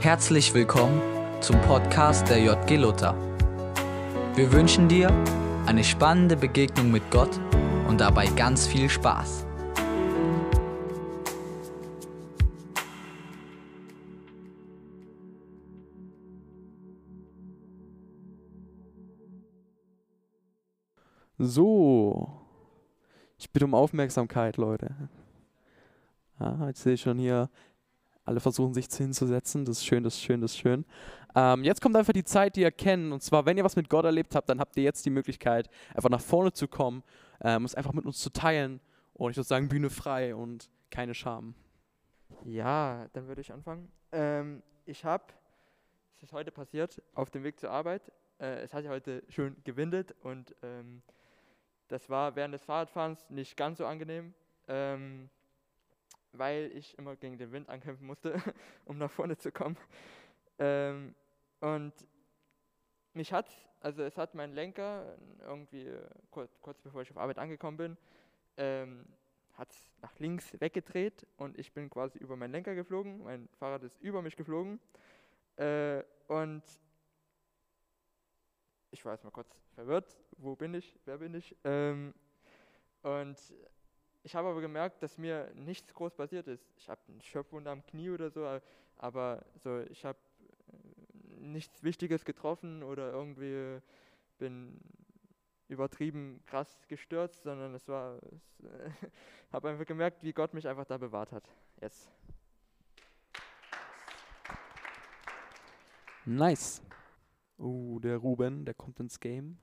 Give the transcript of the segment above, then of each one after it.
Herzlich willkommen zum Podcast der JG Luther. Wir wünschen dir eine spannende Begegnung mit Gott und dabei ganz viel Spaß. So, ich bitte um Aufmerksamkeit, Leute. Ja, jetzt sehe ich schon hier, alle versuchen sich hinzusetzen. Das ist schön, das ist schön, das ist schön. Ähm, jetzt kommt einfach die Zeit, die ihr kennt. Und zwar, wenn ihr was mit Gott erlebt habt, dann habt ihr jetzt die Möglichkeit, einfach nach vorne zu kommen, ähm, es einfach mit uns zu teilen. Und ich würde sagen, Bühne frei und keine Scham. Ja, dann würde ich anfangen. Ähm, ich habe, es ist heute passiert, auf dem Weg zur Arbeit. Äh, es hat sich heute schön gewindet und ähm, das war während des Fahrradfahrens nicht ganz so angenehm, ähm, weil ich immer gegen den Wind ankämpfen musste, um nach vorne zu kommen. Ähm, und mich hat, also es hat mein Lenker irgendwie äh, kurz, kurz bevor ich auf Arbeit angekommen bin, ähm, hat nach links weggedreht und ich bin quasi über meinen Lenker geflogen. Mein Fahrrad ist über mich geflogen. Äh, und ich war erstmal kurz verwirrt, wo bin ich, wer bin ich. Ähm, und ich habe aber gemerkt, dass mir nichts groß passiert ist. Ich habe einen Schöpfwund am Knie oder so, aber so, ich habe äh, nichts Wichtiges getroffen oder irgendwie bin übertrieben krass gestürzt, sondern es war, ich äh, habe einfach gemerkt, wie Gott mich einfach da bewahrt hat. Yes. Nice. Uh, der Ruben, der kommt ins Game.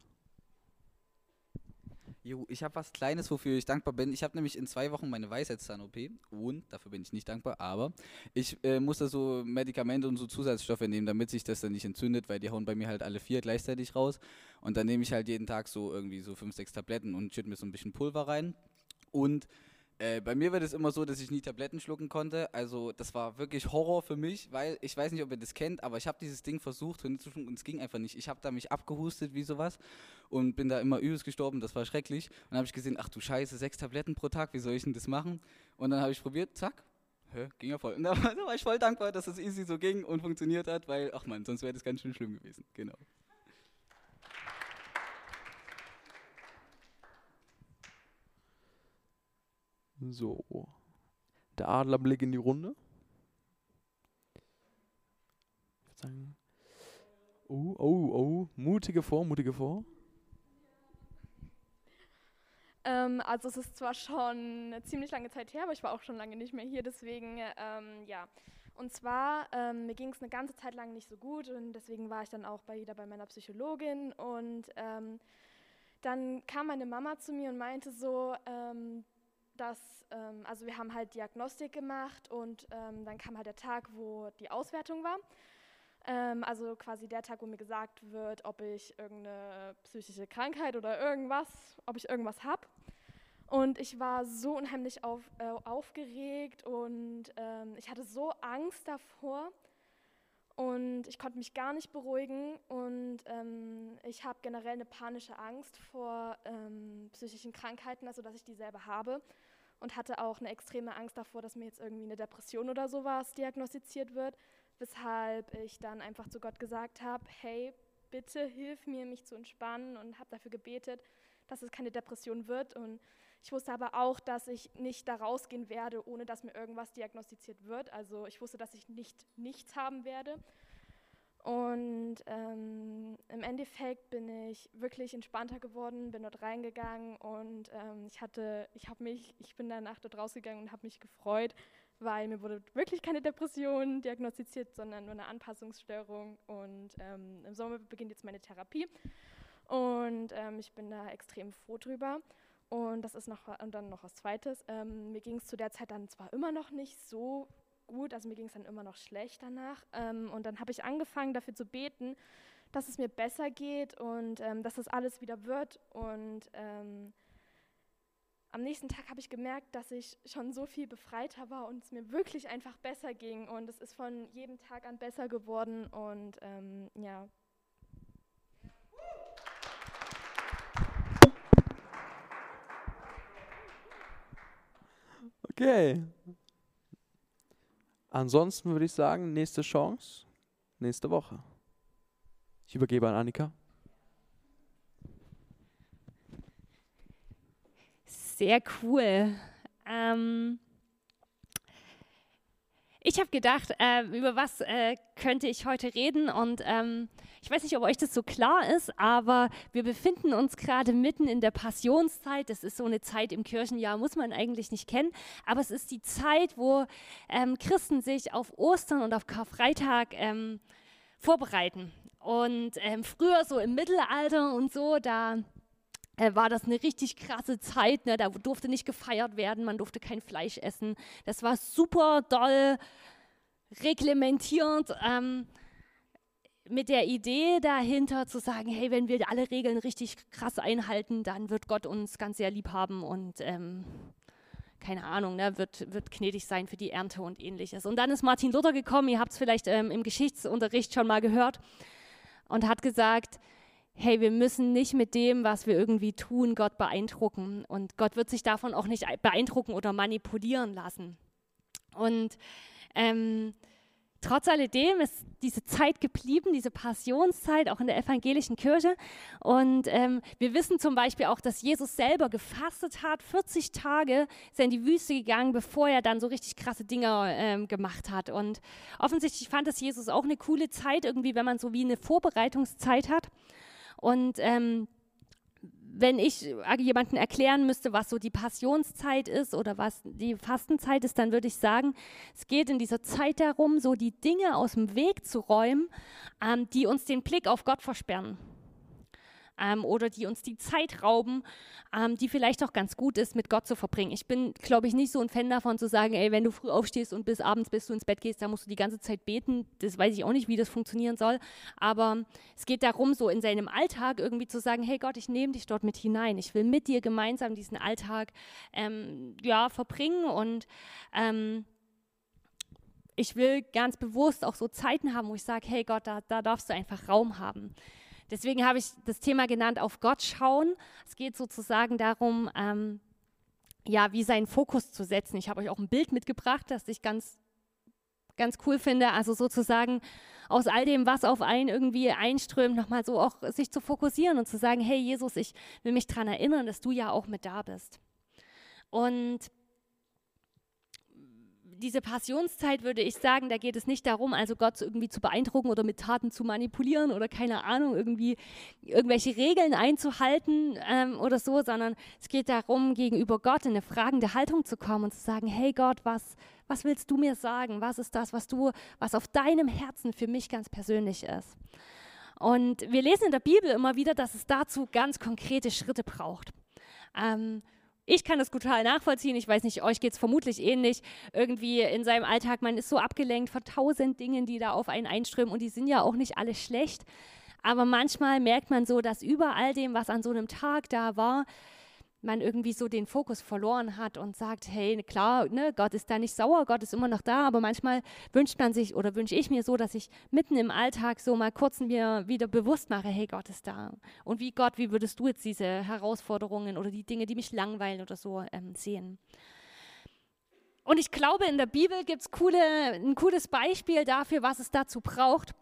Jo, ich habe was Kleines, wofür ich dankbar bin. Ich habe nämlich in zwei Wochen meine Weisheitszahn-OP und dafür bin ich nicht dankbar, aber ich äh, musste so Medikamente und so Zusatzstoffe nehmen, damit sich das dann nicht entzündet, weil die hauen bei mir halt alle vier gleichzeitig raus. Und dann nehme ich halt jeden Tag so irgendwie so fünf, sechs Tabletten und schütte mir so ein bisschen Pulver rein. Und äh, bei mir wird es immer so, dass ich nie Tabletten schlucken konnte. Also das war wirklich Horror für mich, weil ich weiß nicht, ob ihr das kennt, aber ich habe dieses Ding versucht und es ging einfach nicht. Ich habe da mich abgehustet wie sowas und bin da immer übelst gestorben. Das war schrecklich. Und dann habe ich gesehen, ach du Scheiße, sechs Tabletten pro Tag, wie soll ich denn das machen? Und dann habe ich probiert, zack, Hä, ging ja voll. Und da, war ich voll dankbar, dass es easy so ging und funktioniert hat, weil, ach man, sonst wäre das ganz schön schlimm gewesen. Genau. So. Der Adlerblick in die Runde. Ich würde sagen. Oh, oh, oh. Mutige vor, mutige vor. Ähm, also es ist zwar schon eine ziemlich lange Zeit her, aber ich war auch schon lange nicht mehr hier, deswegen ähm, ja. Und zwar, ähm, mir ging es eine ganze Zeit lang nicht so gut und deswegen war ich dann auch bei, wieder bei meiner Psychologin und ähm, dann kam meine Mama zu mir und meinte so, ähm, dass, ähm, also wir haben halt Diagnostik gemacht und ähm, dann kam halt der Tag, wo die Auswertung war. Ähm, also quasi der Tag, wo mir gesagt wird, ob ich irgendeine psychische Krankheit oder irgendwas, ob ich irgendwas habe. Und ich war so unheimlich auf, äh, aufgeregt und ähm, ich hatte so Angst davor und ich konnte mich gar nicht beruhigen und ähm, ich habe generell eine panische Angst vor ähm, psychischen Krankheiten, also dass ich die selber habe und hatte auch eine extreme Angst davor, dass mir jetzt irgendwie eine Depression oder sowas diagnostiziert wird, weshalb ich dann einfach zu Gott gesagt habe, hey, bitte hilf mir, mich zu entspannen und habe dafür gebetet, dass es keine Depression wird und ich wusste aber auch, dass ich nicht da rausgehen werde, ohne dass mir irgendwas diagnostiziert wird. Also ich wusste, dass ich nicht nichts haben werde. Und ähm, im Endeffekt bin ich wirklich entspannter geworden, bin dort reingegangen und ähm, ich hatte, ich habe mich, ich bin danach dort rausgegangen und habe mich gefreut, weil mir wurde wirklich keine Depression diagnostiziert, sondern nur eine Anpassungsstörung. Und ähm, im Sommer beginnt jetzt meine Therapie und ähm, ich bin da extrem froh drüber. Und das ist noch und dann noch was Zweites. Ähm, mir ging es zu der Zeit dann zwar immer noch nicht so gut, also mir ging es dann immer noch schlecht danach. Ähm, und dann habe ich angefangen, dafür zu beten, dass es mir besser geht und ähm, dass das alles wieder wird. Und ähm, am nächsten Tag habe ich gemerkt, dass ich schon so viel befreiter war und es mir wirklich einfach besser ging. Und es ist von jedem Tag an besser geworden. Und ähm, ja. Okay. Ansonsten würde ich sagen, nächste Chance. nächste Woche. Ich übergebe an Annika. Sehr cool. Ähm, ich habe gedacht, äh, über was äh, könnte ich heute reden und ähm, ich weiß nicht, ob euch das so klar ist, aber wir befinden uns gerade mitten in der Passionszeit. Das ist so eine Zeit im Kirchenjahr, muss man eigentlich nicht kennen, aber es ist die Zeit, wo ähm, Christen sich auf Ostern und auf Karfreitag ähm, vorbereiten. Und ähm, früher so im Mittelalter und so, da war das eine richtig krasse Zeit. Ne? Da durfte nicht gefeiert werden, man durfte kein Fleisch essen. Das war super doll reglementiert. Ähm, mit der Idee dahinter zu sagen, hey, wenn wir alle Regeln richtig krass einhalten, dann wird Gott uns ganz sehr lieb haben und ähm, keine Ahnung, ne, wird, wird gnädig sein für die Ernte und ähnliches. Und dann ist Martin Luther gekommen, ihr habt es vielleicht ähm, im Geschichtsunterricht schon mal gehört, und hat gesagt, hey, wir müssen nicht mit dem, was wir irgendwie tun, Gott beeindrucken. Und Gott wird sich davon auch nicht beeindrucken oder manipulieren lassen. Und ähm, trotz alledem ist diese Zeit geblieben, diese Passionszeit, auch in der evangelischen Kirche. Und ähm, wir wissen zum Beispiel auch, dass Jesus selber gefastet hat. 40 Tage ist er in die Wüste gegangen, bevor er dann so richtig krasse Dinge ähm, gemacht hat. Und offensichtlich fand es Jesus auch eine coole Zeit, irgendwie, wenn man so wie eine Vorbereitungszeit hat. Und ähm, wenn ich jemandem erklären müsste, was so die Passionszeit ist oder was die Fastenzeit ist, dann würde ich sagen, es geht in dieser Zeit darum, so die Dinge aus dem Weg zu räumen, ähm, die uns den Blick auf Gott versperren ähm, oder die uns die Zeit rauben, ähm, die vielleicht auch ganz gut ist, mit Gott zu verbringen. Ich bin, glaube ich, nicht so ein Fan davon zu sagen, ey, wenn du früh aufstehst und bis abends, bis du ins Bett gehst, da musst du die ganze Zeit beten. Das weiß ich auch nicht, wie das funktionieren soll. Aber es geht darum, so in seinem Alltag irgendwie zu sagen, hey Gott, ich nehme dich dort mit hinein. Ich will mit dir gemeinsam diesen Alltag ähm, ja, verbringen und ähm, ich will ganz bewusst auch so Zeiten haben, wo ich sage, hey Gott, da, da darfst du einfach Raum haben. Deswegen habe ich das Thema genannt, auf Gott schauen. Es geht sozusagen darum, ähm, ja, wie seinen Fokus zu setzen. Ich habe euch auch ein Bild mitgebracht, das ich ganz, ganz cool finde. Also sozusagen aus all dem, was auf einen irgendwie einströmt, nochmal so auch sich zu fokussieren und zu sagen, hey Jesus, ich will mich daran erinnern, dass du ja auch mit da bist. Und diese Passionszeit würde ich sagen, da geht es nicht darum, also Gott irgendwie zu beeindrucken oder mit Taten zu manipulieren oder keine Ahnung, irgendwie irgendwelche Regeln einzuhalten ähm, oder so, sondern es geht darum, gegenüber Gott in eine fragende Haltung zu kommen und zu sagen, hey Gott, was, was willst du mir sagen? Was ist das, was du, was auf deinem Herzen für mich ganz persönlich ist? Und wir lesen in der Bibel immer wieder, dass es dazu ganz konkrete Schritte braucht. Ähm, ich kann das total nachvollziehen. Ich weiß nicht, euch geht es vermutlich ähnlich. Irgendwie in seinem Alltag, man ist so abgelenkt von tausend Dingen, die da auf einen einströmen und die sind ja auch nicht alle schlecht. Aber manchmal merkt man so, dass über all dem, was an so einem Tag da war, man irgendwie so den Fokus verloren hat und sagt, hey, klar, ne, Gott ist da nicht sauer, Gott ist immer noch da, aber manchmal wünscht man sich oder wünsche ich mir so, dass ich mitten im Alltag so mal kurz mir wieder bewusst mache, hey, Gott ist da. Und wie Gott, wie würdest du jetzt diese Herausforderungen oder die Dinge, die mich langweilen oder so ähm, sehen? Und ich glaube, in der Bibel gibt es coole, ein cooles Beispiel dafür, was es dazu braucht.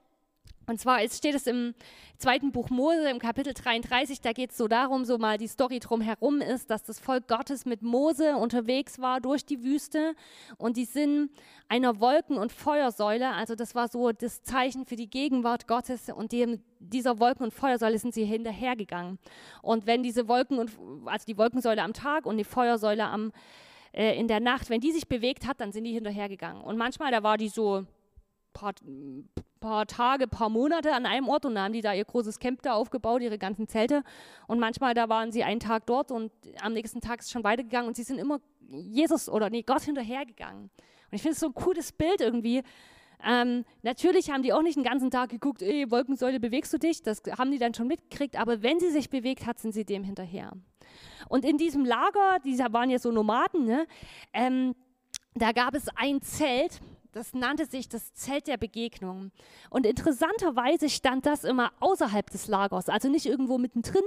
Und zwar steht es im zweiten Buch Mose, im Kapitel 33, da geht es so darum, so mal die Story drumherum ist, dass das Volk Gottes mit Mose unterwegs war durch die Wüste und die sind einer Wolken- und Feuersäule, also das war so das Zeichen für die Gegenwart Gottes und dem, dieser Wolken- und Feuersäule sind sie hinterhergegangen. Und wenn diese Wolken und, also die Wolkensäule am Tag und die Feuersäule am, äh, in der Nacht, wenn die sich bewegt hat, dann sind die hinterhergegangen. Und manchmal, da war die so paar, paar Tage, paar Monate an einem Ort und dann haben die da ihr großes Camp da aufgebaut, ihre ganzen Zelte. Und manchmal, da waren sie einen Tag dort und am nächsten Tag ist es schon weitergegangen und sie sind immer Jesus oder nee, Gott hinterhergegangen. Und ich finde es so ein cooles Bild irgendwie. Ähm, natürlich haben die auch nicht den ganzen Tag geguckt, ey, Wolkensäule, bewegst du dich? Das haben die dann schon mitgekriegt, aber wenn sie sich bewegt hat, sind sie dem hinterher. Und in diesem Lager, die waren ja so Nomaden, ne, ähm, da gab es ein Zelt, Das nannte sich das Zelt der Begegnung. Und interessanterweise stand das immer außerhalb des Lagers, also nicht irgendwo mittendrin,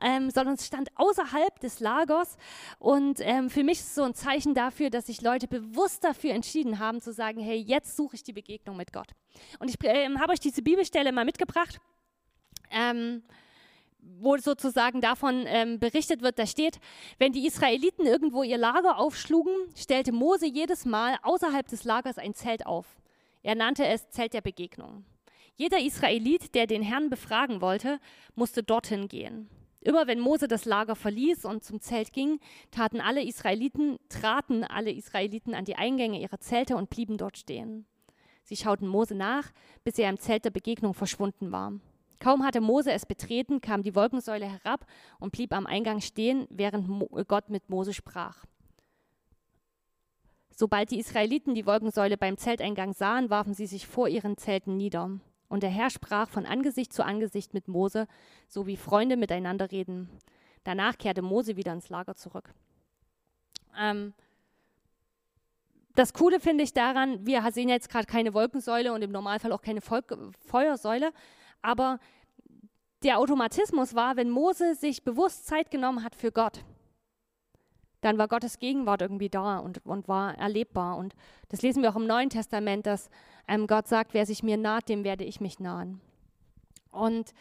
ähm, sondern es stand außerhalb des Lagers. Und ähm, für mich ist es so ein Zeichen dafür, dass sich Leute bewusst dafür entschieden haben, zu sagen, hey, jetzt suche ich die Begegnung mit Gott. Und ich äh, habe euch diese Bibelstelle mal mitgebracht. Ähm, wo sozusagen davon ähm, berichtet wird, da steht, wenn die Israeliten irgendwo ihr Lager aufschlugen, stellte Mose jedes Mal außerhalb des Lagers ein Zelt auf. Er nannte es Zelt der Begegnung. Jeder Israelit, der den Herrn befragen wollte, musste dorthin gehen. Immer wenn Mose das Lager verließ und zum Zelt ging, taten alle Israeliten, traten alle Israeliten an die Eingänge ihrer Zelte und blieben dort stehen. Sie schauten Mose nach, bis er im Zelt der Begegnung verschwunden war. Kaum hatte Mose es betreten, kam die Wolkensäule herab und blieb am Eingang stehen, während Gott mit Mose sprach. Sobald die Israeliten die Wolkensäule beim Zelteingang sahen, warfen sie sich vor ihren Zelten nieder. Und der Herr sprach von Angesicht zu Angesicht mit Mose, so wie Freunde miteinander reden. Danach kehrte Mose wieder ins Lager zurück. Ähm, das Coole finde ich daran, wir sehen jetzt gerade keine Wolkensäule und im Normalfall auch keine Feuersäule, aber der Automatismus war, wenn Mose sich bewusst Zeit genommen hat für Gott, dann war Gottes Gegenwart irgendwie da und, und war erlebbar. Und das lesen wir auch im Neuen Testament, dass ähm, Gott sagt, wer sich mir naht, dem werde ich mich nahen. Und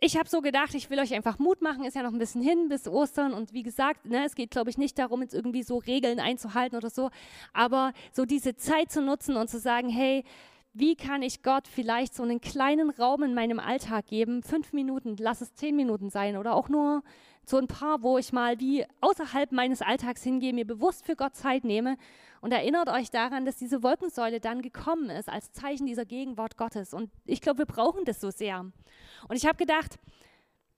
ich habe so gedacht, ich will euch einfach Mut machen, ist ja noch ein bisschen hin bis Ostern und wie gesagt, ne, es geht, glaube ich, nicht darum, jetzt irgendwie so Regeln einzuhalten oder so, aber so diese Zeit zu nutzen und zu sagen, hey, wie kann ich Gott vielleicht so einen kleinen Raum in meinem Alltag geben? Fünf Minuten, lass es zehn Minuten sein oder auch nur so ein paar, wo ich mal wie außerhalb meines Alltags hingehe, mir bewusst für Gott Zeit nehme und erinnert euch daran, dass diese Wolkensäule dann gekommen ist als Zeichen dieser Gegenwart Gottes. Und ich glaube, wir brauchen das so sehr. Und ich habe gedacht,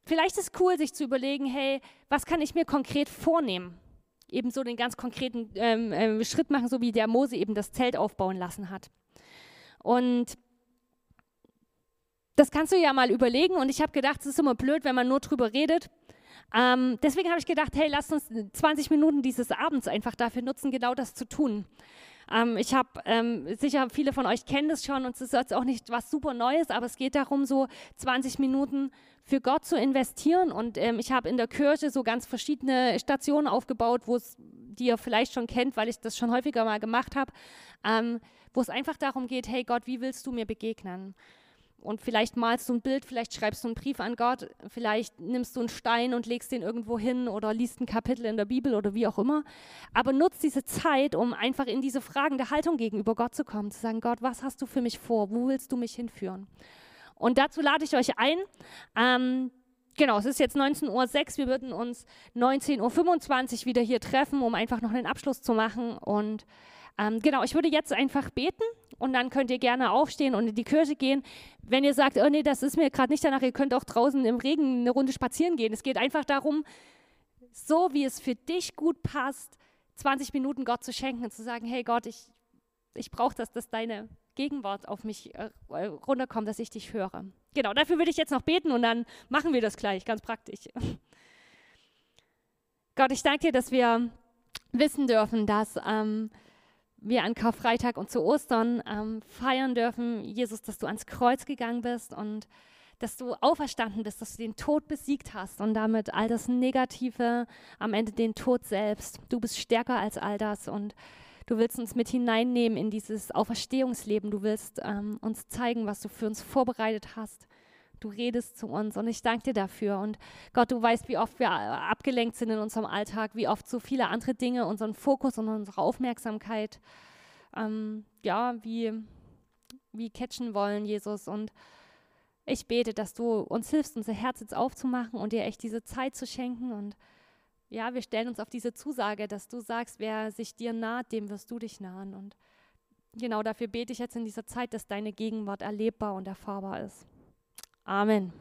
vielleicht ist cool, sich zu überlegen, hey, was kann ich mir konkret vornehmen? Eben so den ganz konkreten ähm, äh, Schritt machen, so wie der Mose eben das Zelt aufbauen lassen hat. Und das kannst du ja mal überlegen. Und ich habe gedacht, es ist immer blöd, wenn man nur drüber redet. Ähm, deswegen habe ich gedacht, hey, lass uns 20 Minuten dieses Abends einfach dafür nutzen, genau das zu tun. Ähm, ich habe ähm, sicher viele von euch kennen das schon und es ist jetzt auch nicht was super Neues, aber es geht darum, so 20 Minuten für Gott zu investieren. Und ähm, ich habe in der Kirche so ganz verschiedene Stationen aufgebaut, wo es, die ihr vielleicht schon kennt, weil ich das schon häufiger mal gemacht habe. Wo es einfach darum geht, hey Gott, wie willst du mir begegnen? Und vielleicht malst du ein Bild, vielleicht schreibst du einen Brief an Gott, vielleicht nimmst du einen Stein und legst den irgendwo hin oder liest ein Kapitel in der Bibel oder wie auch immer. Aber nutzt diese Zeit, um einfach in diese fragende Haltung gegenüber Gott zu kommen, zu sagen, Gott, was hast du für mich vor? Wo willst du mich hinführen? Und dazu lade ich euch ein. Ähm, genau, es ist jetzt 19.06 Uhr. Wir würden uns 19.25 Uhr wieder hier treffen, um einfach noch einen Abschluss zu machen. Und ähm, genau, ich würde jetzt einfach beten und dann könnt ihr gerne aufstehen und in die Kirche gehen. Wenn ihr sagt, oh nee, das ist mir gerade nicht danach, ihr könnt auch draußen im Regen eine Runde spazieren gehen. Es geht einfach darum, so wie es für dich gut passt, 20 Minuten Gott zu schenken und zu sagen, hey Gott, ich, ich brauche das, dass deine Gegenwart auf mich äh, runterkommt, dass ich dich höre. Genau, dafür würde ich jetzt noch beten und dann machen wir das gleich, ganz praktisch. Gott, ich danke dir, dass wir wissen dürfen, dass ähm, wir an Karfreitag und zu Ostern ähm, feiern dürfen, Jesus, dass du ans Kreuz gegangen bist und dass du auferstanden bist, dass du den Tod besiegt hast und damit all das Negative, am Ende den Tod selbst. Du bist stärker als all das und du willst uns mit hineinnehmen in dieses Auferstehungsleben. Du willst ähm, uns zeigen, was du für uns vorbereitet hast. Du redest zu uns und ich danke dir dafür. Und Gott, du weißt, wie oft wir abgelenkt sind in unserem Alltag, wie oft so viele andere Dinge unseren Fokus und unsere Aufmerksamkeit ähm, ja, wie, wie catchen wollen, Jesus. Und ich bete, dass du uns hilfst, unser Herz jetzt aufzumachen und dir echt diese Zeit zu schenken. Und ja, wir stellen uns auf diese Zusage, dass du sagst, wer sich dir naht, dem wirst du dich nahen. Und genau dafür bete ich jetzt in dieser Zeit, dass deine Gegenwart erlebbar und erfahrbar ist. Amen.